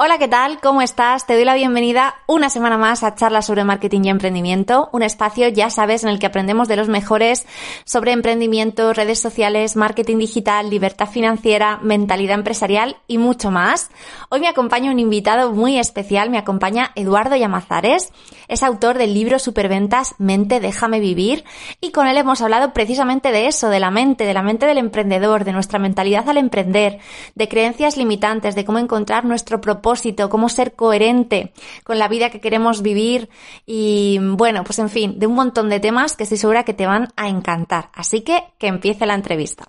Hola, ¿qué tal? ¿Cómo estás? Te doy la bienvenida una semana más a Charlas sobre Marketing y Emprendimiento, un espacio, ya sabes, en el que aprendemos de los mejores sobre emprendimiento, redes sociales, marketing digital, libertad financiera, mentalidad empresarial y mucho más. Hoy me acompaña un invitado muy especial, me acompaña Eduardo Llamazares, es autor del libro Superventas Mente, déjame vivir y con él hemos hablado precisamente de eso, de la mente, de la mente del emprendedor, de nuestra mentalidad al emprender, de creencias limitantes, de cómo encontrar nuestro propósito cómo ser coherente con la vida que queremos vivir y bueno, pues en fin, de un montón de temas que estoy segura que te van a encantar. Así que que empiece la entrevista.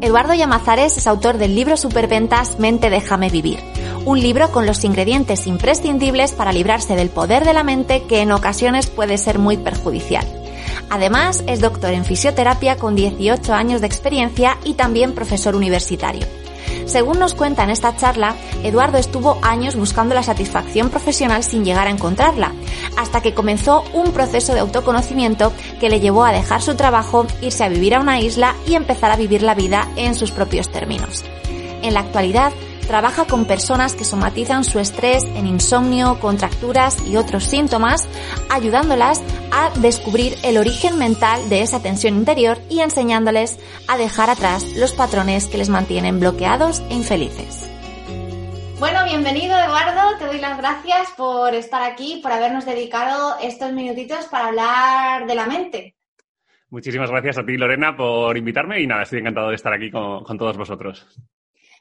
Eduardo Llamazares es autor del libro Superventas Mente Déjame Vivir, un libro con los ingredientes imprescindibles para librarse del poder de la mente que en ocasiones puede ser muy perjudicial. Además, es doctor en fisioterapia con 18 años de experiencia y también profesor universitario. Según nos cuenta en esta charla, Eduardo estuvo años buscando la satisfacción profesional sin llegar a encontrarla, hasta que comenzó un proceso de autoconocimiento que le llevó a dejar su trabajo, irse a vivir a una isla y empezar a vivir la vida en sus propios términos. En la actualidad, trabaja con personas que somatizan su estrés en insomnio, contracturas y otros síntomas, ayudándolas a descubrir el origen mental de esa tensión interior y enseñándoles a dejar atrás los patrones que les mantienen bloqueados e infelices. Bueno, bienvenido Eduardo, te doy las gracias por estar aquí, por habernos dedicado estos minutitos para hablar de la mente. Muchísimas gracias a ti, Lorena, por invitarme y nada, estoy encantado de estar aquí con, con todos vosotros.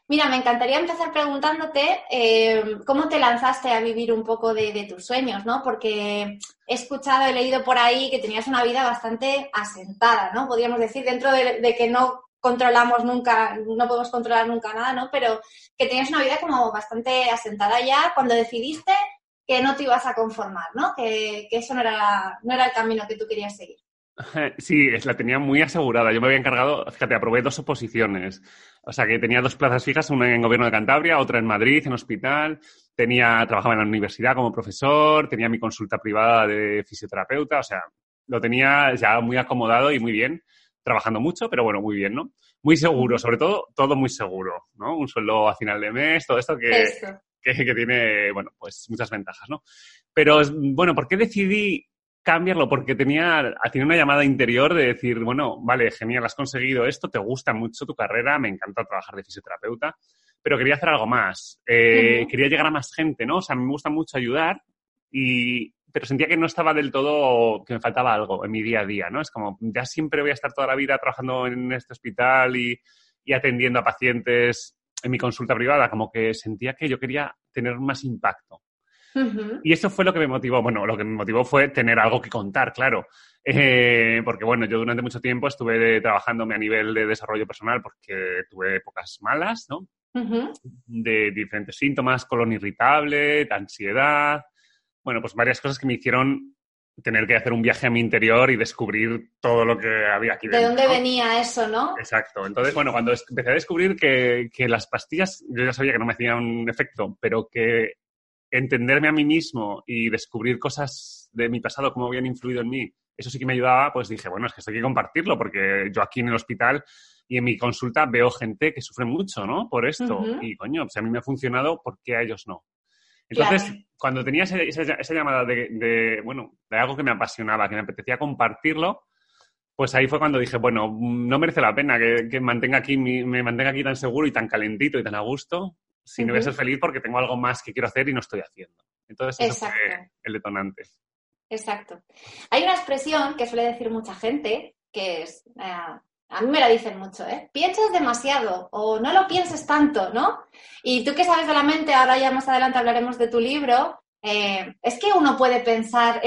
Mira, me encantaría empezar preguntándote eh, cómo te lanzaste a vivir un poco de, tus sueños, ¿no? Porque he escuchado, he leído por ahí que tenías una vida bastante asentada, ¿no? Podríamos decir, dentro de, que no controlamos nunca, no podemos controlar nunca nada, ¿no? Pero que tenías una vida como bastante asentada ya cuando decidiste que no te ibas a conformar, ¿no? Que, eso no era, no era el camino que tú querías seguir. Sí, la tenía muy asegurada. Yo me había encargado, fíjate, aprobé dos oposiciones. O sea, que tenía dos plazas fijas, una en Gobierno de Cantabria, otra en Madrid, en hospital. Tenía, trabajaba en la universidad como profesor, tenía mi consulta privada de fisioterapeuta. O sea, lo tenía ya muy acomodado y muy bien, trabajando mucho, pero bueno, muy bien, ¿no? Muy seguro, sobre todo, todo muy seguro, ¿no? Un sueldo a final de mes, todo esto que, que, que tiene, bueno, pues muchas ventajas, ¿no? Pero, bueno, ¿por qué decidí cambiarlo porque tenía, tenía una llamada interior de decir, bueno, vale, genial, has conseguido esto, te gusta mucho tu carrera, me encanta trabajar de fisioterapeuta, pero quería hacer algo más. Eh, quería llegar a más gente, ¿no? O sea, me gusta mucho ayudar, y, pero sentía que no estaba del todo, que me faltaba algo en mi día a día, ¿no? Es como, ya siempre voy a estar toda la vida trabajando en este hospital y, y atendiendo a pacientes en mi consulta privada, como que sentía que yo quería tener más impacto. Y eso fue lo que me motivó. Bueno, lo que me motivó fue tener algo que contar, claro. Eh, porque, bueno, yo durante mucho tiempo estuve trabajándome a nivel de desarrollo personal porque tuve épocas malas, ¿no? De diferentes síntomas, colon irritable, ansiedad. Bueno, pues varias cosas que me hicieron tener que hacer un viaje a mi interior y descubrir todo lo que había aquí dentro. ¿De dónde venía eso, no? Exacto. Entonces, bueno, cuando empecé a descubrir que, que, las pastillas, yo ya sabía que no me hacían efecto, pero que entenderme a mí mismo y descubrir cosas de mi pasado, cómo habían influido en mí, eso sí que me ayudaba, pues dije, bueno, es que esto hay que compartirlo, porque yo aquí en el hospital y en mi consulta veo gente que sufre mucho, ¿no? Por esto. Y coño, si a mí me ha funcionado, ¿por qué a ellos no? Entonces, cuando tenía esa, llamada de, bueno, de algo que me apasionaba, que me apetecía compartirlo, pues ahí fue cuando dije, bueno, no merece la pena que, mantenga aquí, me mantenga aquí tan seguro y tan calentito y tan a gusto si no voy a ser feliz porque tengo algo más que quiero hacer y no estoy haciendo. Entonces, eso fue el detonante. Exacto. Hay una expresión que suele decir mucha gente, que es, eh, a mí me la dicen mucho, ¿eh? Piensas demasiado o no lo pienses tanto, ¿no? Y tú que sabes de la mente, ahora ya más adelante hablaremos de tu libro, eh, es que uno puede pensar,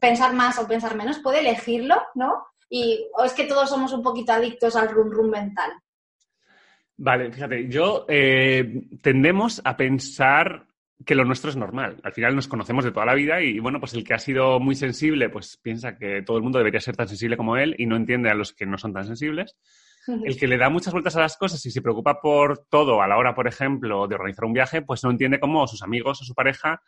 pensar más o pensar menos, puede elegirlo, ¿no? Y, o es que todos somos un poquito adictos al rum rum mental. Vale, fíjate, yo eh, tendemos a pensar que lo nuestro es normal. Al final nos conocemos de toda la vida y, bueno, pues el que ha sido muy sensible, pues piensa que todo el mundo debería ser tan sensible como él y no entiende a los que no son tan sensibles. El que le da muchas vueltas a las cosas y se preocupa por todo a la hora, por ejemplo, de organizar un viaje, pues no entiende cómo sus amigos o su pareja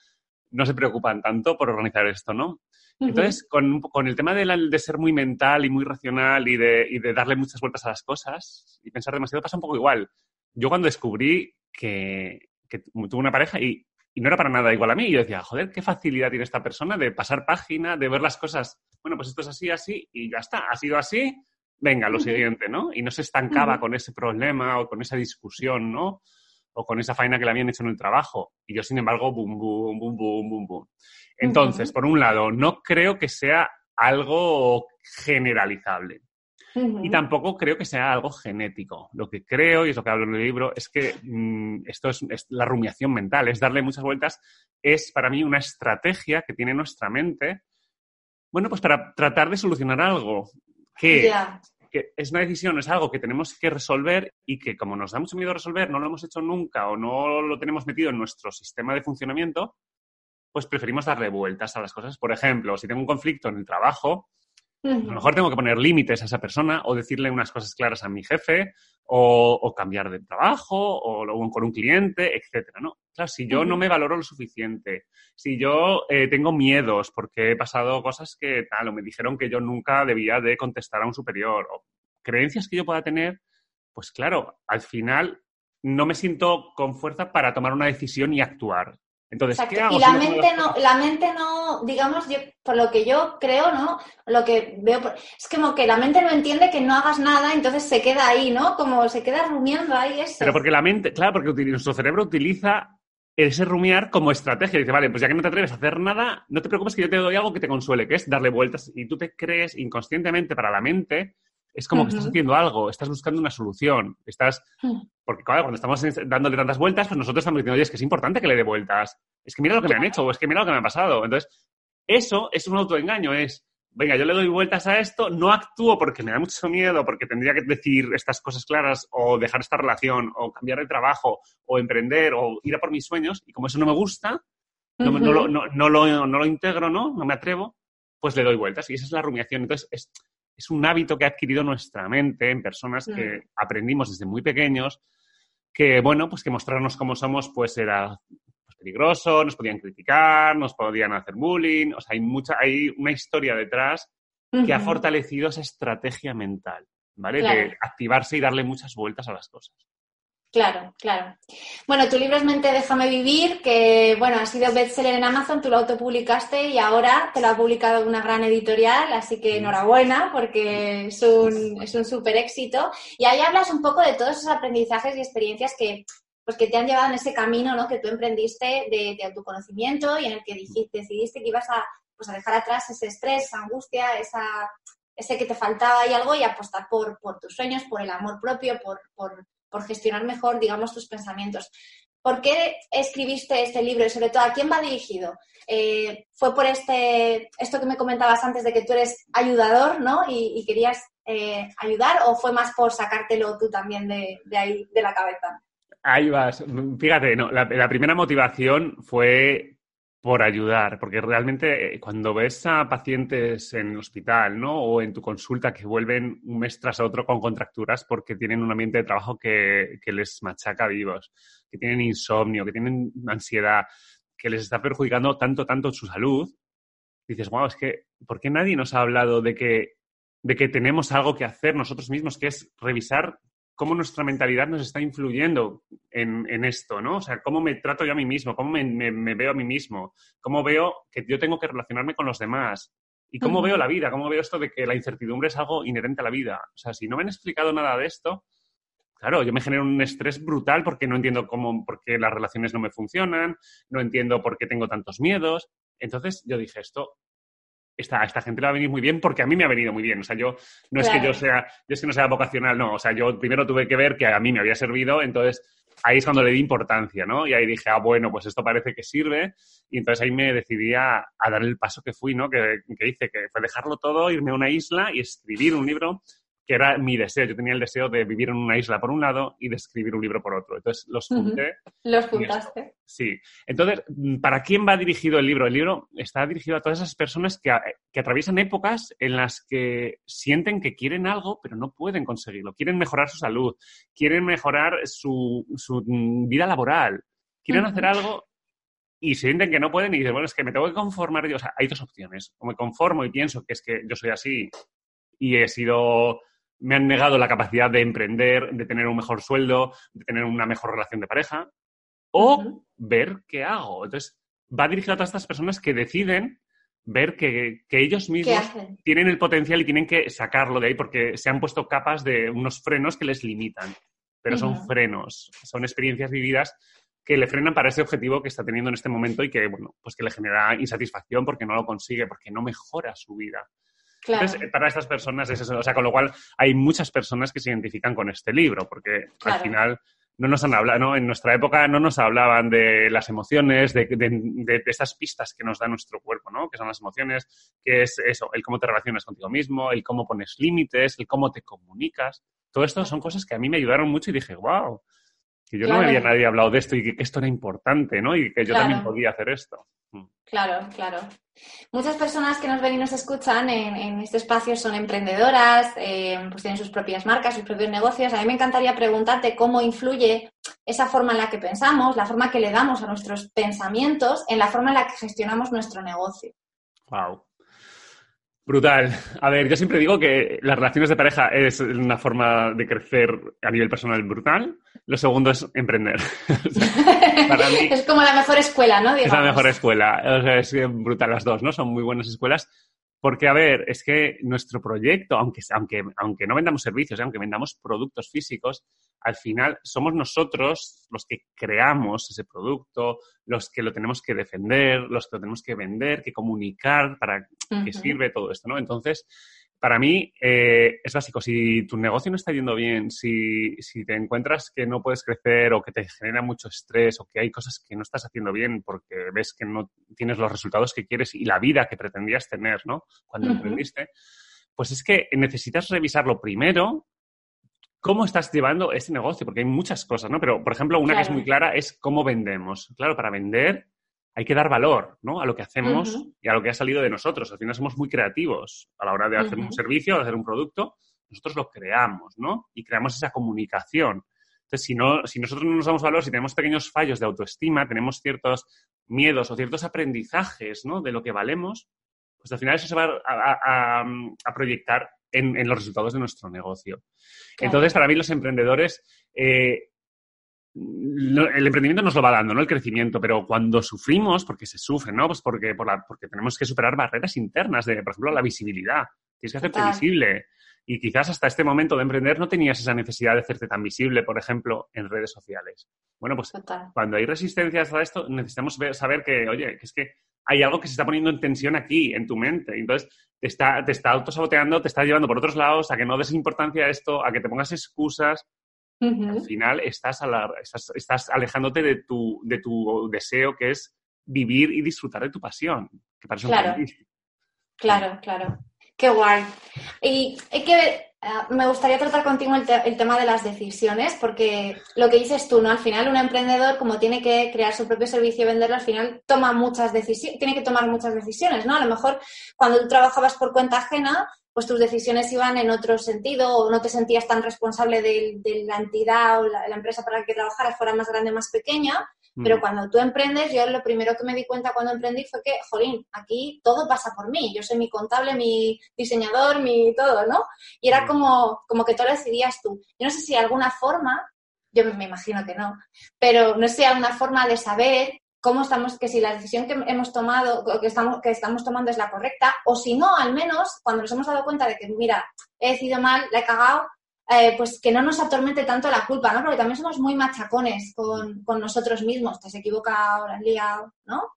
no se preocupan tanto por organizar esto, ¿no? Entonces, con, con, el tema de, de, ser muy mental y muy racional y de, y de, darle muchas vueltas a las cosas y pensar demasiado, pasa un poco igual. Yo cuando descubrí que, que tuve una pareja y, y, no era para nada igual a mí, yo decía, joder, qué facilidad tiene esta persona de pasar página, de ver las cosas, bueno, pues esto es así, así, y ya está, ha sido así, venga, lo siguiente, ¿no? Y no se estancaba con ese problema o con esa discusión, ¿no? O con esa faena que le habían hecho en el trabajo. Y yo, sin embargo, boom, boom, boom, boom, boom, boom. Entonces, por un lado, no creo que sea algo generalizable. Y tampoco creo que sea algo genético. Lo que creo, y es lo que hablo en el libro, es que mm, esto es, la rumiación mental, es darle muchas vueltas, es para mí una estrategia que tiene nuestra mente, bueno, pues para tratar de solucionar algo que que es una decisión, es algo que tenemos que resolver y que como nos da mucho miedo resolver, no lo hemos hecho nunca o no lo tenemos metido en nuestro sistema de funcionamiento, pues preferimos darle vueltas a las cosas. Por ejemplo, si tengo un conflicto en el trabajo, a lo mejor tengo que poner límites a esa persona o decirle unas cosas claras a mi jefe o, cambiar de trabajo o, con un cliente, etcétera, ¿no? Claro, si yo no me valoro lo suficiente, si yo eh, tengo miedos porque he pasado cosas que tal, o me dijeron que yo nunca debía de contestar a un superior, o creencias que yo pueda tener, pues claro, al final no me siento con fuerza para tomar una decisión y actuar. Entonces, ¿qué hago? Y la mente no, la mente no, digamos, yo, por lo que yo creo, ¿no? Lo que veo, es como que la mente no entiende que no hagas nada, entonces se queda ahí, ¿no? Como se queda rumiando ahí eso. Pero porque la mente, claro, porque nuestro cerebro utiliza ese rumiar como estrategia. Dice, vale, pues ya que no te atreves a hacer nada, no te preocupes que yo te doy algo que te consuele, que es darle vueltas. Y tú te crees inconscientemente para la mente es como que estás haciendo algo, estás buscando una solución, estás... Hmm. Porque claro, cuando estamos dándole tantas vueltas, pues nosotros estamos diciendo, oye, es que es importante que le dé vueltas, es que mira lo que me han hecho, o es que mira lo que me ha pasado. Entonces, eso es un autoengaño, es, venga, yo le doy vueltas a esto, no actúo porque me da mucho miedo, porque tendría que decir estas cosas claras, o dejar esta relación, o cambiar de trabajo, o emprender, o ir a por mis sueños, y como eso no me gusta, no, lo, no, lo, no lo integro, ¿no? No me atrevo, pues le doy vueltas. Y esa es la rumiación. Entonces, es, es un hábito que ha adquirido nuestra mente en personas que aprendimos desde muy pequeños, que, bueno, pues que mostrarnos cómo somos, pues era pues, peligroso, nos podían criticar, nos podían hacer bullying, o sea, hay mucha, hay una historia detrás que ha fortalecido esa estrategia mental, ¿vale? De activarse y darle muchas vueltas a las cosas. Claro, claro. Bueno, tu libro es Mente, déjame vivir, que bueno, ha sido bestseller en Amazon, tú lo autopublicaste y ahora te lo ha publicado una gran editorial, así que enhorabuena porque es un, es un súper éxito. Y ahí hablas un poco de todos esos aprendizajes y experiencias que, pues, que te han llevado en ese camino ¿no? que tú emprendiste de, de autoconocimiento y en el que dijiste, decidiste que ibas a, pues, a dejar atrás ese estrés, esa angustia, esa, ese que te faltaba y algo y apostar por, por tus sueños, por el amor propio, por, por por gestionar mejor, digamos, tus pensamientos. ¿Por qué escribiste este libro y sobre todo a quién va dirigido? Eh, ¿Fue por este, esto que me comentabas antes de que tú eres ayudador, ¿no? Y, querías eh, ayudar o fue más por sacártelo tú también de, ahí, de la cabeza? Ahí vas. Fíjate, no, la, primera motivación fue por ayudar, porque realmente eh, cuando ves a pacientes en el hospital, ¿no? O en tu consulta que vuelven un mes tras otro con contracturas porque tienen un ambiente de trabajo que, les machaca vivos, que tienen insomnio, que tienen ansiedad, que les está perjudicando tanto, tanto su salud, dices, wow, es que, ¿por qué nadie nos ha hablado de que, de que tenemos algo que hacer nosotros mismos, que es revisar cómo nuestra mentalidad nos está influyendo en, esto, ¿no? O sea, cómo me trato yo a mí mismo, cómo me, veo a mí mismo, cómo veo que yo tengo que relacionarme con los demás y cómo veo la vida, cómo veo esto de que la incertidumbre es algo inherente a la vida. O sea, si no me han explicado nada de esto, claro, yo me genero un estrés brutal porque no entiendo cómo, por qué las relaciones no me funcionan, no entiendo por qué tengo tantos miedos. Entonces yo dije, esto esta, esta gente le va a venir muy bien porque a mí me ha venido muy bien. O sea, yo no es que yo sea, yo es que no sea vocacional, no. O sea, yo primero tuve que ver que a mí me había servido, entonces ahí es cuando le di importancia, ¿no? Y ahí dije, ah, bueno, pues esto parece que sirve. Y entonces ahí me decidí a, dar el paso que fui, ¿no? Que, que, hice, que fue dejarlo todo, irme a una isla y escribir un libro que era mi deseo. Yo tenía el deseo de vivir en una isla por un lado y de escribir un libro por otro. Entonces los junté. Los juntaste. Sí. Entonces, ¿para quién va dirigido el libro? El libro está dirigido a todas esas personas que, que atraviesan épocas en las que sienten que quieren algo, pero no pueden conseguirlo. Quieren mejorar su salud, quieren mejorar su, su vida laboral, quieren hacer algo y sienten que no pueden y dicen, bueno, es que me tengo que conformar. O sea, hay dos opciones. O me conformo y pienso que es que yo soy así y he sido me han negado la capacidad de emprender, de tener un mejor sueldo, de tener una mejor relación de pareja, o ver qué hago. Entonces, va dirigido a todas estas personas que deciden ver que, ellos mismos tienen el potencial y tienen que sacarlo de ahí porque se han puesto capas de unos frenos que les limitan. Pero son frenos, son experiencias vividas que le frenan para ese objetivo que está teniendo en este momento y que, bueno, pues que le genera insatisfacción porque no lo consigue, porque no mejora su vida. Entonces, para estas personas es eso. O sea, con lo cual hay muchas personas que se identifican con este libro, porque al final no nos han hablado, ¿no? En nuestra época no nos hablaban de las emociones, de, de, estas pistas que nos da nuestro cuerpo, ¿no? Que son las emociones, que es eso, el cómo te relacionas contigo mismo, el cómo pones límites, el cómo te comunicas. Todo esto son cosas que a mí me ayudaron mucho y dije, wow, que yo no me había nadie hablado de esto y que, esto era importante, ¿no? Y que yo también podía hacer esto. Mm. Claro, claro. Muchas personas que nos ven y nos escuchan en, este espacio son emprendedoras, eh, pues tienen sus propias marcas, sus propios negocios. A mí me encantaría preguntarte cómo influye esa forma en la que pensamos, la forma que le damos a nuestros pensamientos, en la forma en la que gestionamos nuestro negocio. Wow. Brutal. A ver, yo siempre digo que las relaciones de pareja es una forma de crecer a nivel personal brutal. Lo segundo es emprender. es como la mejor escuela, ¿no? Es la mejor escuela. O sea, es brutal las dos, ¿no? Son muy buenas escuelas. Porque, a ver, es que nuestro proyecto, aunque, aunque, aunque no vendamos servicios, ¿eh? aunque vendamos productos físicos, al final somos nosotros los que creamos ese producto, los que lo tenemos que defender, los que lo tenemos que vender, que comunicar para qué sirve todo esto, ¿no? Entonces, para mí eh, es básico. Si tu negocio no está yendo bien, si, te encuentras que no puedes crecer o que te genera mucho estrés o que hay cosas que no estás haciendo bien porque ves que no tienes los resultados que quieres y la vida que pretendías tener, ¿no? Cuando emprendiste, pues es que necesitas revisarlo primero. ¿Cómo estás llevando ese negocio? Porque hay muchas cosas, ¿no? Pero, por ejemplo, una que es muy clara es cómo vendemos. Claro, para vender hay que dar valor ¿no? a lo que hacemos y a lo que ha salido de nosotros. Al final somos muy creativos a la hora de hacer un servicio, de hacer un producto. Nosotros lo creamos, ¿no? Y creamos esa comunicación. Entonces, si, no, si nosotros no nos damos valor, si tenemos pequeños fallos de autoestima, tenemos ciertos miedos o ciertos aprendizajes ¿no? de lo que valemos, pues al final eso se va a, proyectar en, los resultados de nuestro negocio. Entonces, para mí los emprendedores eh, el emprendimiento nos lo va dando, ¿no? El crecimiento, pero cuando sufrimos, porque se sufre, ¿no? Pues porque, por la, porque tenemos que superar barreras internas de, por ejemplo, la visibilidad. Tienes que hacerte visible. Y quizás hasta este momento de emprender no tenías esa necesidad de hacerte tan visible, por ejemplo, en redes sociales. Bueno, pues cuando hay resistencias a esto, necesitamos saber que, oye, que es que hay algo que se está poniendo en tensión aquí, en tu mente. Entonces, te está, te está autosaboteando, te está llevando por otros lados a que no des importancia a esto, a que te pongas excusas. Al final estás, estás, alejándote de tu, de tu deseo que es vivir y disfrutar de tu pasión, que para claro. Claro, claro. Qué guay. Y hay que eh, me gustaría tratar contigo el, tema de las decisiones, porque lo que dices tú, ¿no? Al final, un emprendedor, como tiene que crear su propio servicio y venderlo, al final toma muchas decisiones, tiene que tomar muchas decisiones, ¿no? A lo mejor cuando tú trabajabas por cuenta ajena, pues tus decisiones iban en otro sentido o no te sentías tan responsable de, la entidad o la, empresa para la que trabajaras, fuera más grande o más pequeña. Pero mm. cuando tú emprendes, yo lo primero que me di cuenta cuando emprendí fue que, jolín, aquí todo pasa por mí. Yo soy mi contable, mi diseñador, mi todo, ¿no? Y era mm. como, como que todo lo decidías tú. Yo no sé si alguna forma, yo me imagino que no, pero no sé alguna forma de saber cómo estamos, que si la decisión que hemos tomado, que estamos, que estamos tomando es la correcta, o si no, al menos cuando nos hemos dado cuenta de que, mira, he decidido mal, la he cagado, eh, pues que no nos atormente tanto la culpa, ¿no? Porque también somos muy machacones con, nosotros mismos, te has equivocado, has liado, ¿no?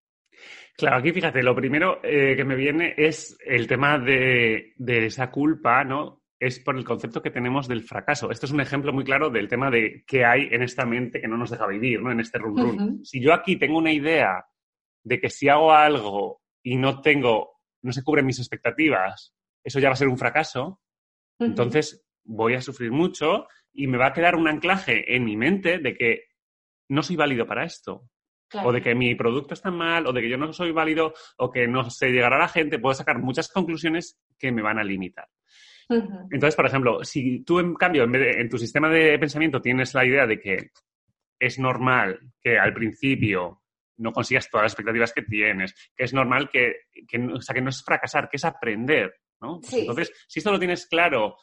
Claro, aquí fíjate, lo primero eh, que me viene es el tema de, de esa culpa, ¿no? Es por el concepto que tenemos del fracaso. Esto es un ejemplo muy claro del tema de qué hay en esta mente que no nos deja vivir, ¿no? En este run run. Si yo aquí tengo una idea de que si hago algo y no tengo, no se cubren mis expectativas, eso ya va a ser un fracaso, entonces voy a sufrir mucho y me va a quedar un anclaje en mi mente de que no soy válido para esto. Claro. O de que mi producto está mal, o de que yo no soy válido, o que no sé llegar a la gente. Puedo sacar muchas conclusiones que me van a limitar. Entonces, por ejemplo, si tú, en cambio, en, vez de- en tu sistema de pensamiento tienes la idea de que es normal que al principio no consigas todas las expectativas que tienes, que es normal que, que no- o sea, que no es fracasar, que es aprender, ¿no? Pues Sí. Entonces, si esto lo tienes claro,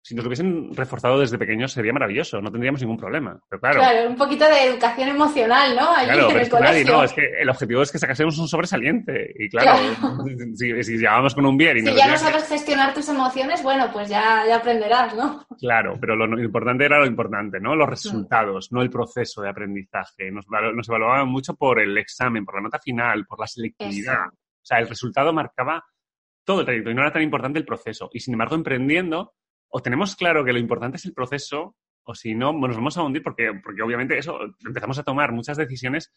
si nos lo hubiesen reforzado desde pequeños sería maravilloso, no tendríamos ningún problema. Pero claro, Claro, un poquito de educación emocional, ¿no? Allí Claro, en pero el nadie, no, es que el objetivo es que sacásemos un sobresaliente. Y claro, si, si llegábamos con un bien y Si ya no que- sabes gestionar tus emociones, bueno, pues ya, ya aprenderás, ¿no? Claro, pero lo importante era lo importante, ¿no? Los resultados, no el proceso de aprendizaje. Nos, nos evaluaban mucho por el examen, por la nota final, por la selectividad. Eso. O sea, el resultado marcaba todo el trayecto y no era tan importante el proceso. Y sin embargo, emprendiendo, o tenemos claro que lo importante es el proceso, o si no, nos vamos a hundir porque, porque obviamente eso, empezamos a tomar muchas decisiones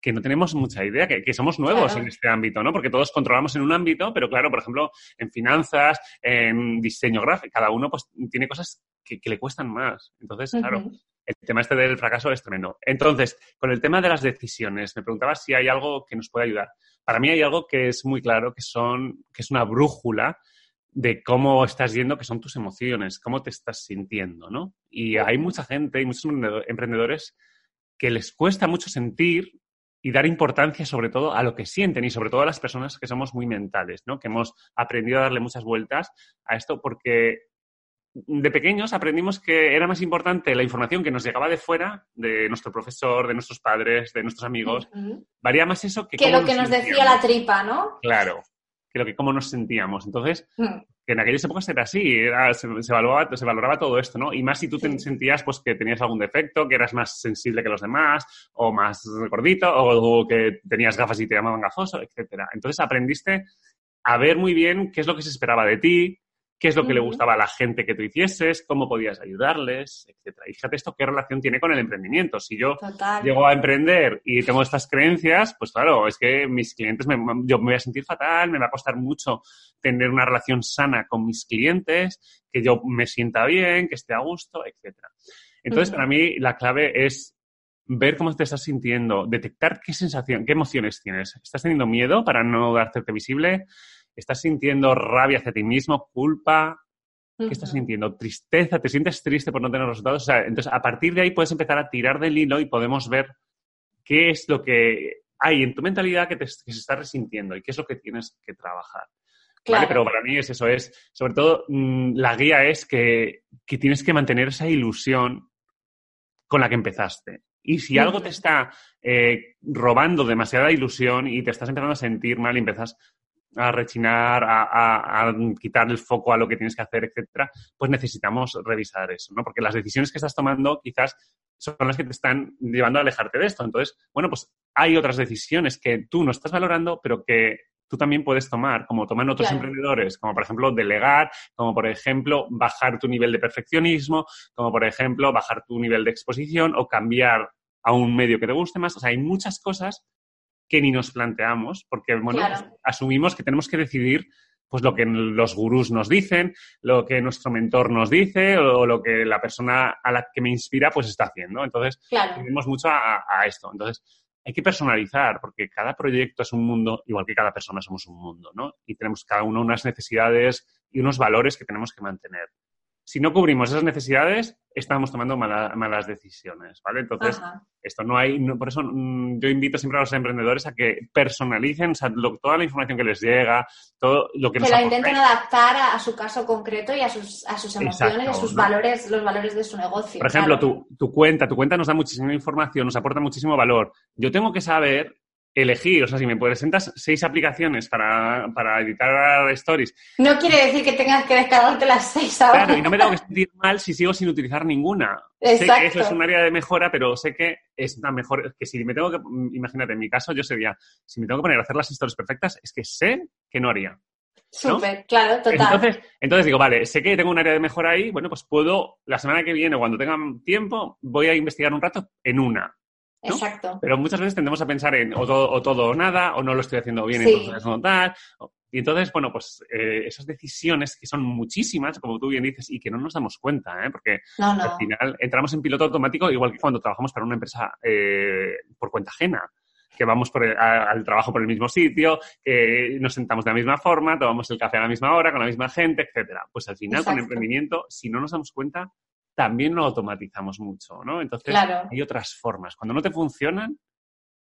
que no tenemos mucha idea, que, que somos nuevos Claro. en este ámbito, ¿no? Porque todos controlamos en un ámbito, pero claro, por ejemplo, en finanzas, en diseño gráfico, cada uno pues tiene cosas que, que le cuestan más. Entonces, claro, el tema este del fracaso es tremendo. Entonces, con el tema de las decisiones, me preguntaba si hay algo que nos puede ayudar. Para mí hay algo que es muy claro, que son, que es una brújula de cómo estás yendo, que son tus emociones, cómo te estás sintiendo, ¿no? Y hay mucha gente y muchos emprendedor- emprendedores que les cuesta mucho sentir y dar importancia sobre todo a lo que sienten y sobre todo a las personas que somos muy mentales, ¿no? Que hemos aprendido a darle muchas vueltas a esto porque de pequeños aprendimos que era más importante la información que nos llegaba de fuera, de nuestro profesor, de nuestros padres, de nuestros amigos. Varía más eso que, Que lo que nos decía la tripa, ¿no? Claro, que lo que cómo nos sentíamos. Entonces, Mm. que en aquellas épocas era así, era- se, se evaluaba, se valoraba todo esto, ¿no? Y más si tú te sentías pues que tenías algún defecto, que eras más sensible que los demás, o más gordito, o, o que tenías gafas y te llamaban gafoso, etcétera. Entonces aprendiste a ver muy bien qué es lo que se esperaba de ti, qué es lo que le gustaba a la gente que tú hicieses, cómo podías ayudarles, etcétera. Y fíjate esto qué relación tiene con el emprendimiento. Si yo Total. llego a emprender y tengo estas creencias, pues claro, es que mis clientes, me, yo me voy a sentir fatal, me va a costar mucho tener una relación sana con mis clientes, que yo me sienta bien, que esté a gusto, etcétera. Entonces, para mí, la clave es ver cómo te estás sintiendo, detectar qué sensación, qué emociones tienes. ¿Estás teniendo miedo para no hacerte visible? ¿Estás sintiendo rabia hacia ti mismo, culpa? ¿Qué estás sintiendo? Tristeza, te sientes triste por no tener resultados. O sea, entonces, a partir de ahí puedes empezar a tirar del hilo y podemos ver qué es lo que hay en tu mentalidad que, te, que se está resintiendo y qué es lo que tienes que trabajar. ¿vale? Claro. Pero para mí es eso, es, sobre todo, mm, la guía es que, que tienes que mantener esa ilusión con la que empezaste. Y si algo te está eh, robando demasiada ilusión y te estás empezando a sentir mal y empiezas a rechinar, a, a- a quitar el foco a lo que tienes que hacer, etcétera, pues necesitamos revisar eso, ¿no? Porque las decisiones que estás tomando quizás son las que te están llevando a alejarte de esto. Entonces, bueno, pues hay otras decisiones que tú no estás valorando, pero que tú también puedes tomar, como toman otros Claro. emprendedores, como por ejemplo delegar, como por ejemplo bajar tu nivel de perfeccionismo, como por ejemplo bajar tu nivel de exposición o cambiar a un medio que te guste más. O sea, hay muchas cosas que ni nos planteamos porque, bueno, Claro. pues, asumimos que tenemos que decidir pues lo que los gurús nos dicen, lo que nuestro mentor nos dice o lo que la persona a la que me inspira pues está haciendo. Entonces, Claro. mucho a, a esto. Entonces, hay que personalizar, porque cada proyecto es un mundo, igual que cada persona somos un mundo, ¿no? Y tenemos cada uno unas necesidades y unos valores que tenemos que mantener. Si no cubrimos esas necesidades, estamos tomando mala- malas decisiones, ¿vale? Entonces, Ajá. esto no hay, no- por eso mm, yo invito siempre a los emprendedores a que personalicen o sea, lo- toda la información que les llega, todo lo que, Que nos la aportáis. intenten adaptar a, a su caso concreto y a sus, a sus emociones, Exacto, a sus ¿no? valores, los valores de su negocio. Por ejemplo, claro. tu, tu cuenta, tu cuenta nos da muchísima información, nos aporta muchísimo valor. Yo tengo que saber elegir, o sea, si me presentas seis aplicaciones para, para editar stories, No quiere decir que tengas que descargarte las seis ahora. claro, y no me tengo que sentir mal si sigo sin utilizar ninguna. Sé Exacto. que eso es un área de mejora, pero sé que es una mejor, que si me tengo que, imagínate, en mi caso yo sería, si me tengo que poner a hacer las stories perfectas, es que sé que no haría. Súper, claro, total. Entonces, entonces digo, vale, sé que tengo un área de mejora ahí, bueno, pues puedo, la semana que viene cuando tenga tiempo, voy a investigar un rato en una. ¿No? Exacto. Pero muchas veces tendemos a pensar en o todo o, todo o nada, o no lo estoy haciendo bien, Sí. entonces no tal. Y entonces, bueno, pues eh, esas decisiones que son muchísimas, como tú bien dices, y que no nos damos cuenta, ¿eh? porque al final entramos en piloto automático igual que cuando trabajamos para una empresa eh, por cuenta ajena que vamos al trabajo por el mismo sitio, que nos sentamos de la misma forma, tomamos el café a la misma hora, con la misma gente, etcétera. Pues al final, con emprendimiento, si no nos damos cuenta, también lo automatizamos mucho, ¿no? Entonces, hay otras formas. Cuando no te funcionan,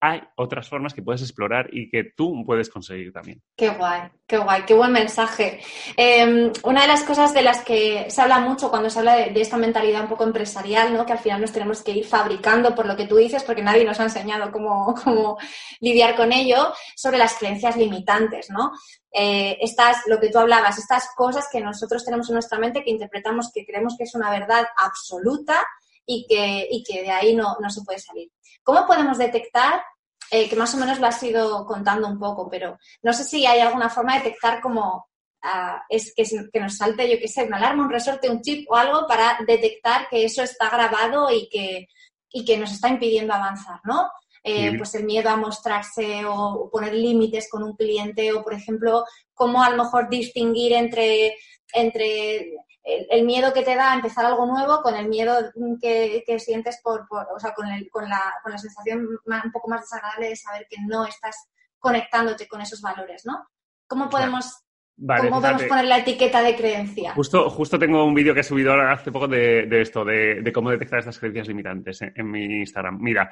hay otras formas que puedes explorar y que tú puedes conseguir también. Qué guay, qué guay, qué buen mensaje. Em, una de las cosas de las que se habla mucho cuando se habla de, esta mentalidad un poco empresarial, ¿no? que al final nos tenemos que ir fabricando por lo que tú dices, porque nadie nos ha enseñado cómo, cómo lidiar con ello, sobre las creencias limitantes, ¿no? Eh, estas, lo que tú hablabas, estas cosas que nosotros tenemos en nuestra mente que interpretamos que creemos que es una verdad absoluta y que, y que de ahí no, no se puede salir. ¿Cómo podemos detectar, eh, que más o menos lo has ido contando un poco, pero no sé si hay alguna forma de detectar como ah, es que, que, nos salte, yo qué sé, una alarma, un resorte, un chip o algo para detectar que eso está grabado y que, y que nos está impidiendo avanzar, ¿no? Eh, pues el miedo a mostrarse o poner límites con un cliente o, por ejemplo, cómo a lo mejor distinguir entre, entre el, miedo que te da a empezar algo nuevo con el miedo que, sientes por, o sea, con, con, la, con la sensación un poco más desagradable de saber que no estás conectándote con esos valores, ¿no? ¿Cómo podemos ¿Cómo podemos poner la etiqueta de creencia? Justo, justo tengo un vídeo que he subido ahora hace poco de, esto, de, cómo detectar estas creencias limitantes en, mi Instagram. Mira,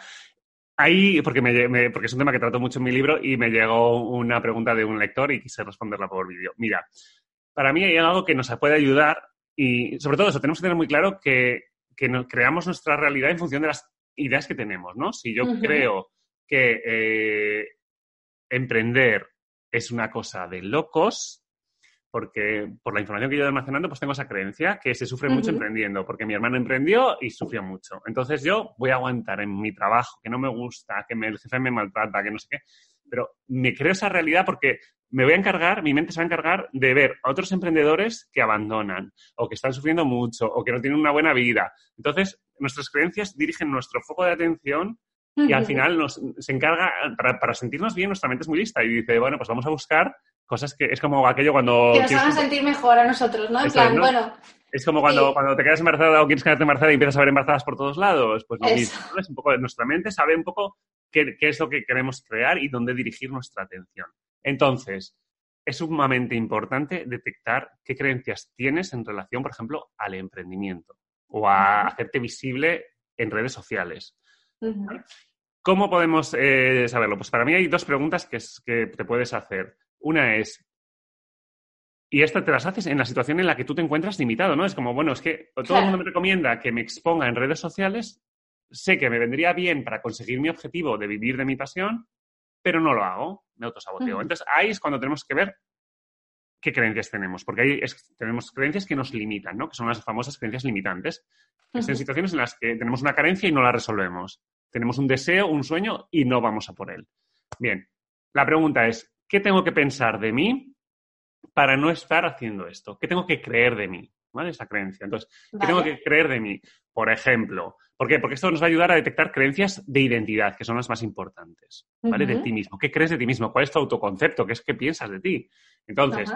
ahí, porque, me, porque es un tema que trato mucho en mi libro y me llegó una pregunta de un lector y quise responderla por vídeo. Mira, para mí hay algo que nos puede ayudar y sobre todo eso, tenemos que tener muy claro que, creamos nuestra realidad en función de las ideas que tenemos, ¿no? Si yo creo que eh, emprender es una cosa de locos, porque por la información que yo he almacenando, pues tengo esa creencia que se sufre mucho emprendiendo, porque mi hermano emprendió y sufrió mucho. Entonces yo voy a aguantar en mi trabajo, que no me gusta, que el jefe me maltrata, que no sé qué, pero me creo esa realidad porque me voy a encargar, mi mente se va a encargar de ver a otros emprendedores que abandonan o que están sufriendo mucho o que no tienen una buena vida. Entonces, nuestras creencias dirigen nuestro foco de atención y al final nos, se encarga, para, sentirnos bien, nuestra mente es muy lista y dice, bueno, pues vamos a buscar cosas que es como aquello cuando... Que nos hagan sentir mejor a nosotros, ¿no? En plan, bueno... Es como cuando, cuando te quedas embarazada o quieres quedarte embarazada y empiezas a ver embarazadas por todos lados. Pues lo mismo, Es un poco, nuestra mente sabe un poco qué, qué es lo que queremos crear y dónde dirigir nuestra atención. Entonces, es sumamente importante detectar qué creencias tienes en relación, por ejemplo, al emprendimiento o a hacerte visible en redes sociales. ¿Cómo podemos eh, saberlo? Pues para mí hay dos preguntas que, que, te puedes hacer. Una es, y esta te las haces en la situación en la que tú te encuentras limitado, ¿no? Es como, bueno, es que todo el mundo me recomienda que me exponga en redes sociales, sé que me vendría bien para conseguir mi objetivo de vivir de mi pasión, pero no lo hago, me autosaboteo. Entonces ahí es cuando tenemos que ver qué creencias tenemos, porque ahí tenemos creencias que nos limitan, ¿no? Que son las famosas creencias limitantes. Que son situaciones en las que tenemos una carencia y no la resolvemos. Tenemos un deseo, un sueño y no vamos a por él. Bien, la pregunta es, ¿qué tengo que pensar de mí para no estar haciendo esto? ¿Qué tengo que creer de mí? ¿Vale? Esa creencia. Entonces, ¿qué tengo que creer de mí? Por ejemplo, ¿Por qué? Porque esto nos va a ayudar a detectar creencias de identidad, que son las más importantes, ¿vale? De ti mismo. ¿Qué crees de ti mismo? ¿Cuál es tu autoconcepto? ¿Qué es que piensas de ti? Entonces,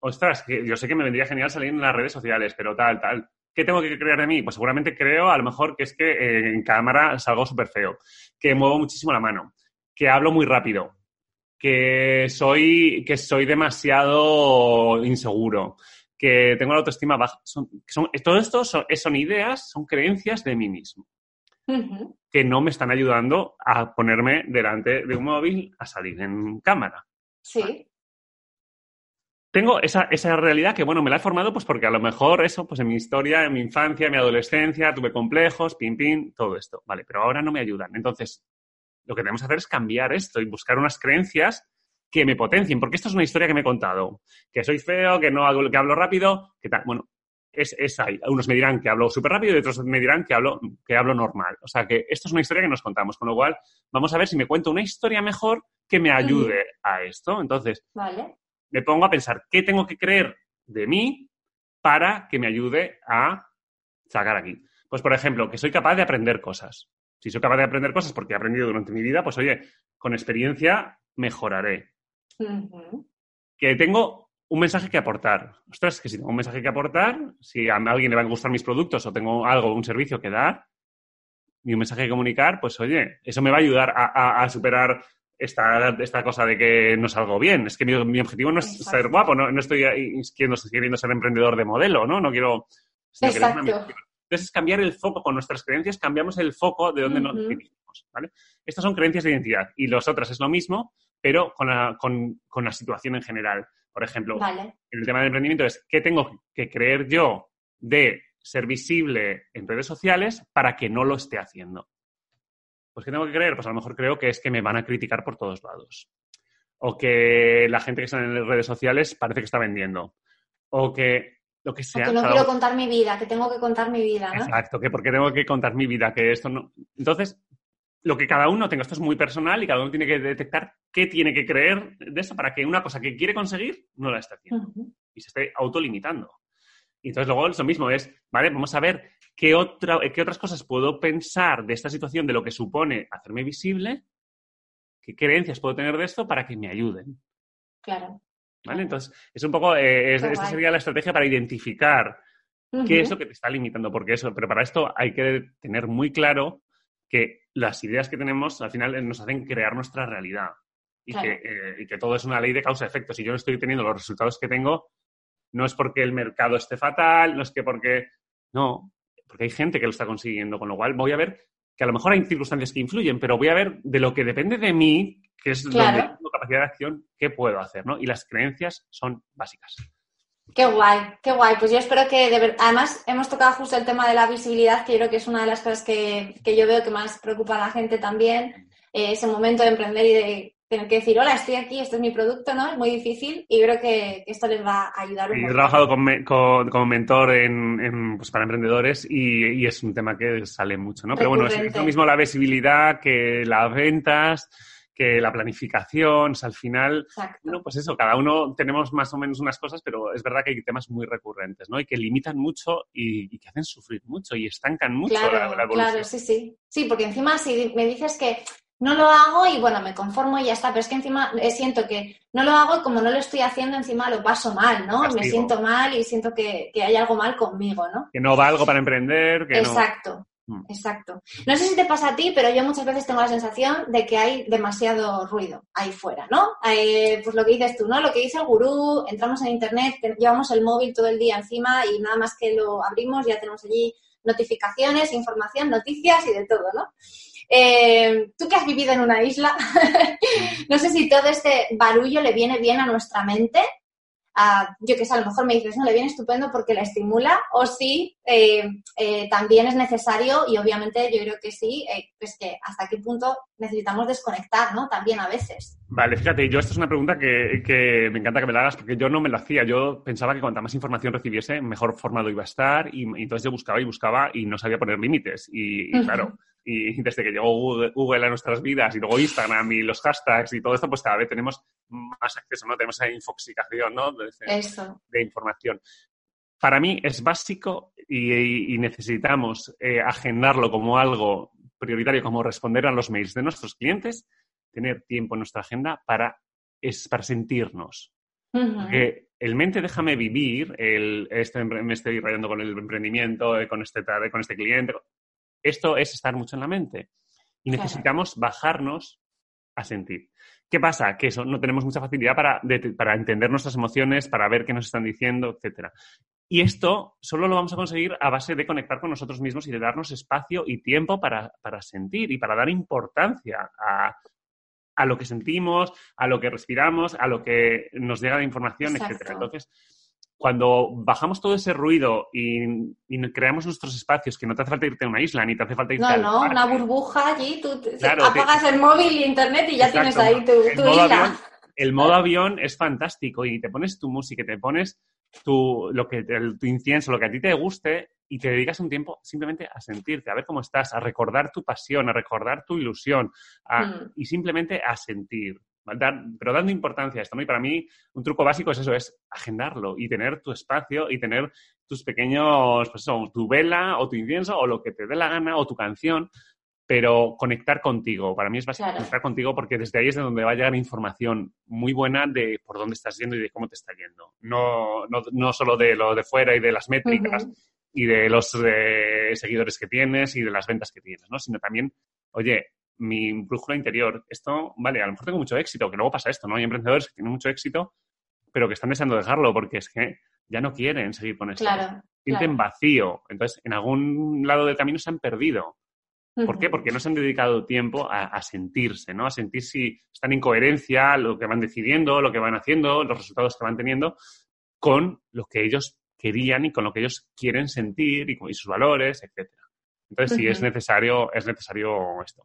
ostras, yo sé que me vendría genial salir en las redes sociales, pero tal, tal. ¿Qué tengo que creer de mí? Pues seguramente creo a lo mejor que es que eh, en cámara salgo súper feo, que muevo muchísimo la mano, que hablo muy rápido, que soy, que soy demasiado inseguro, que tengo la autoestima baja. Son, son, todo esto son, son, ideas, son creencias de mí mismo. Que no me están ayudando a ponerme delante de un móvil a salir en cámara. Sí. Tengo esa, esa, realidad que, bueno, me la he formado pues porque a lo mejor eso, pues en mi historia, en mi infancia, en mi adolescencia, tuve complejos, pin, pin, todo esto. Vale, pero ahora no me ayudan. Entonces, lo que tenemos que hacer es cambiar esto y buscar unas creencias que me potencien, porque esto es una historia que me he contado, que soy feo, que no hablo, que hablo rápido, que tal. Bueno, es, es ahí. Unos me dirán que hablo súper rápido y otros me dirán que hablo, que hablo normal. O sea que esto es una historia que nos contamos, con lo cual vamos a ver si me cuento una historia mejor que me ayude a esto. Entonces, me pongo a pensar qué tengo que creer de mí para que me ayude a sacar aquí. Pues, por ejemplo, que soy capaz de aprender cosas. Si soy capaz de aprender cosas porque he aprendido durante mi vida, pues oye, con experiencia mejoraré. Que tengo un mensaje que aportar. Ostras, que si tengo un mensaje que aportar, si a alguien le van a gustar mis productos o tengo algo, un servicio que dar y un mensaje que comunicar, pues oye, eso me va a ayudar a, superar esta, esta, cosa de que no salgo bien. Es que mi, objetivo no es ser guapo, no, estoy queriendo, queriendo ser emprendedor de modelo, ¿no? No quiero... Exacto. Entonces es cambiar el foco con nuestras creencias, cambiamos el foco de donde nos dirigimos, ¿vale? Estas son creencias de identidad y las otras es lo mismo, pero con la, con, con la situación en general. Por ejemplo, el tema del emprendimiento es qué tengo que creer yo de ser visible en redes sociales para que no lo esté haciendo. Pues ¿qué tengo que creer? Pues a lo mejor creo que es que me van a criticar por todos lados. O que la gente que está en redes sociales parece que está vendiendo. O que lo que sea. que no quiero contar mi vida, que tengo que contar mi vida, ¿no? Exacto, que porque tengo que contar mi vida, que esto no. Entonces, lo que cada uno tenga, esto es muy personal y cada uno tiene que detectar qué tiene que creer de eso para que una cosa que quiere conseguir no la esté haciendo y se esté autolimitando. Y entonces luego es lo mismo, es, vale, vamos a ver qué, otra, qué otras cosas puedo pensar de esta situación, de lo que supone hacerme visible, qué creencias puedo tener de esto para que me ayuden. Claro. ¿Vale? Entonces, es un poco, eh, esta sería la estrategia para identificar qué es lo que te está limitando, porque eso, pero para esto hay que tener muy claro que las ideas que tenemos al final nos hacen crear nuestra realidad y, que, eh, y que todo es una ley de causa-efecto. Si yo no estoy teniendo los resultados que tengo, no es porque el mercado esté fatal, no es que porque... No, porque hay gente que lo está consiguiendo, con lo cual voy a ver que a lo mejor hay circunstancias que influyen, pero voy a ver de lo que depende de mí, que es donde tengo capacidad de acción, qué puedo hacer, ¿no? Y las creencias son básicas. Qué guay, qué guay. Pues yo espero que, de además, hemos tocado justo el tema de la visibilidad, que yo creo que es una de las cosas que, yo veo que más preocupa a la gente también, eh, ese momento de emprender y de tener que decir, hola, estoy aquí, este es mi producto, ¿no? Es muy difícil y creo que, esto les va a ayudar un He trabajado como mentor en, pues, para emprendedores y, es un tema que sale mucho, ¿no? Pero bueno, es, lo mismo la visibilidad que las ventas que la planificación, al final, bueno, pues eso, cada uno tenemos más o menos unas cosas, pero es verdad que hay temas muy recurrentes, ¿no? Y que limitan mucho y, que hacen sufrir mucho y estancan mucho la, evolución. Claro, sí, sí. Sí, porque encima si me dices que no lo hago y bueno, me conformo y ya está, pero es que encima eh, siento que no lo hago y como no lo estoy haciendo, encima lo paso mal, ¿no? Me siento mal y siento que, hay algo mal conmigo, ¿no? Que no valgo para emprender, que Exacto. Exacto. No sé si te pasa a ti, pero yo muchas veces tengo la sensación de que hay demasiado ruido ahí fuera, ¿no? pues lo que dices tú, ¿no? Lo que dice el gurú, entramos en internet, llevamos el móvil todo el día encima y nada más que lo abrimos ya tenemos allí notificaciones, información, noticias y de todo, ¿no? Eh, tú que has vivido en una isla, no sé si todo este barullo le viene bien a nuestra mente yo que sé, a lo mejor me dices, no, le viene estupendo porque la estimula, o sí, eh, eh, también es necesario y obviamente yo creo que sí, eh, pues que hasta qué punto necesitamos desconectar, ¿no? También a veces. Vale, fíjate, yo esta es una pregunta que, me encanta que me la hagas porque yo no me lo hacía. Yo pensaba que cuanta más información recibiese, mejor formado iba a estar y, entonces yo buscaba y buscaba y no sabía poner límites. Y, claro, y desde que llegó Google a nuestras vidas y luego Instagram y los hashtags y todo esto, pues cada vez tenemos más acceso, ¿no? Tenemos esa infoxicación, ¿no? De, de información. Para mí es básico y, necesitamos eh, agendarlo como algo prioritario, como responder a los mails de nuestros clientes, tener tiempo en nuestra agenda para, es, para sentirnos. Porque el mente déjame vivir, el, este, me estoy rayando con el emprendimiento, eh, con este, con este cliente. Esto es estar mucho en la mente. Y necesitamos bajarnos a sentir. ¿Qué pasa? Que eso no tenemos mucha facilidad para, para entender nuestras emociones, para ver qué nos están diciendo, etcétera. Y esto solo lo vamos a conseguir a base de conectar con nosotros mismos y de darnos espacio y tiempo para, sentir y para dar importancia a, lo que sentimos, a lo que respiramos, a lo que nos llega de información, etcétera. Entonces, cuando bajamos todo ese ruido y, creamos nuestros espacios, que no te hace falta irte a una isla, ni te hace falta irte No, no, una burbuja allí, tú apagas el móvil y internet y ya tienes ahí tu, isla. el modo avión es fantástico y te pones tu música, te pones tu, lo que, tu incienso, lo que a ti te guste y te dedicas un tiempo simplemente a sentirte, a ver cómo estás, a recordar tu pasión, a recordar tu ilusión mm. y simplemente a sentir pero dando importancia a esto, ¿no? Y para mí un truco básico es eso, es agendarlo y tener tu espacio y tener tus pequeños, pues eso, tu vela o tu incienso o lo que te dé la gana o tu canción pero conectar contigo. Para mí es básico conectar contigo porque desde ahí es de donde va a llegar información muy buena de por dónde estás yendo y de cómo te está yendo. No, no, no solo de lo de fuera y de las métricas y de los seguidores que tienes y de las ventas que tienes, ¿no? Sino también, oye, mi brújula interior, esto, vale, a lo mejor tengo mucho éxito, que luego pasa esto, ¿no? Hay emprendedores que tienen mucho éxito, pero que están deseando dejarlo porque es que ya no quieren seguir con esto. Claro, Sienten vacío. Entonces, en algún lado del camino se han perdido. ¿Por qué? Porque no se han dedicado tiempo a, sentirse, ¿no? A sentir si están en coherencia lo que van decidiendo, lo que van haciendo, los resultados que van teniendo con lo que ellos querían y con lo que ellos quieren sentir y, sus valores, etcétera. Entonces, sí, es necesario, es necesario esto.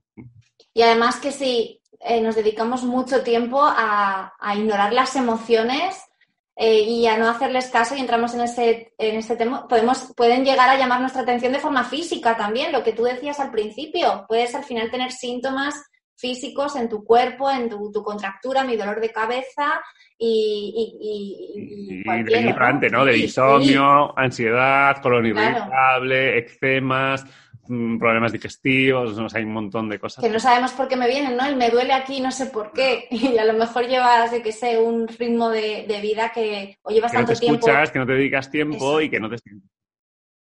Y además que si eh, nos dedicamos mucho tiempo a, ignorar las emociones eh, y a no hacerles caso y entramos en ese, en ese tema, podemos, pueden llegar a llamar nuestra atención de forma física también, lo que tú decías al principio. Puedes al final tener síntomas físicos en tu cuerpo, en tu, contractura, mi dolor de cabeza y... Y, y, y ¿no? De insomnio, ansiedad, colon irritable, eczemas, Mm, problemas digestivos, no hay un montón de cosas. Que no sabemos por qué me vienen, ¿no? El me duele aquí, no sé por qué. Y a lo mejor llevas, de que sé, un ritmo de, vida que o llevas que tanto no te escuchas, que no te dedicas tiempo y que no te...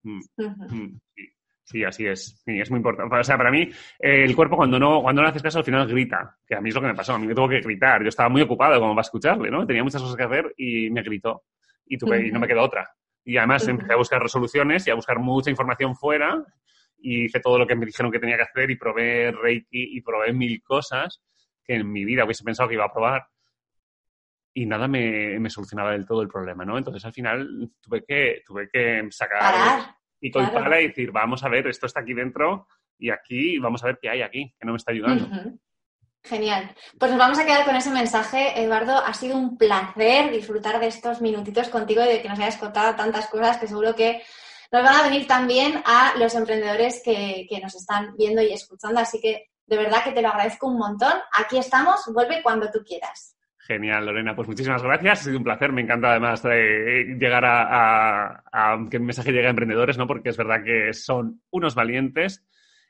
Mm, mm, sí. así es. Sí, es muy importante. O sea, para mí, el cuerpo cuando no, cuando no haces caso al final grita, que a mí es lo que me pasó. A mí me tuvo que gritar. Yo estaba muy ocupado como para escucharle, ¿no? Tenía muchas cosas que hacer y me gritó. Y, tuve, y no me quedó otra. Y además empecé a buscar resoluciones y a buscar mucha información fuera y hice todo lo que me dijeron que tenía que hacer y probé Reiki y probé mil cosas que en mi vida hubiese pensado que iba a probar y nada me, me solucionaba del todo el problema, ¿no? Entonces al final tuve que, tuve que sacar y colparla y decir, vamos a ver, esto está aquí dentro y aquí vamos a ver qué hay aquí, que no me está ayudando. Genial. Pues nos vamos a quedar con ese mensaje, Eduardo. Ha sido un placer disfrutar de estos minutitos contigo y de que nos hayas contado tantas cosas que seguro que nos van a venir también a los emprendedores que, nos están viendo y escuchando. Así que de verdad que te lo agradezco un montón. Aquí estamos, vuelve cuando tú quieras. Genial, Lorena. Pues muchísimas gracias. Ha sido un placer. Me encanta además eh, llegar a, que el mensaje llegue a emprendedores, ¿no? Porque es verdad que son unos valientes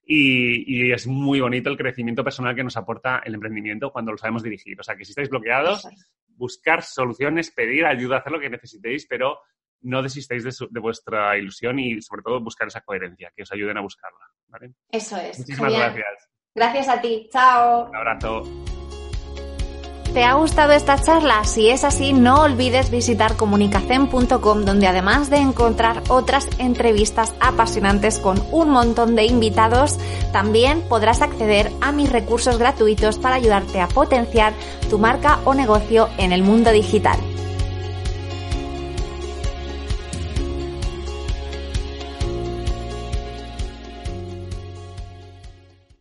y, es muy bonito el crecimiento personal que nos aporta el emprendimiento cuando lo sabemos dirigir. O sea, que si estáis bloqueados, buscar soluciones, pedir ayuda, hacer lo que necesitéis, pero no desistáis de, vuestra ilusión y sobre todo buscar esa coherencia, que os ayuden a buscarla. Eso es. Muchísimas gracias. Gracias a ti. Chao. Un abrazo. ¿Te ha gustado esta charla? Si es así, no olvides visitar comunicacen.com donde además de encontrar otras entrevistas apasionantes con un montón de invitados, también podrás acceder a mis recursos gratuitos para ayudarte a potenciar tu marca o negocio en el mundo digital.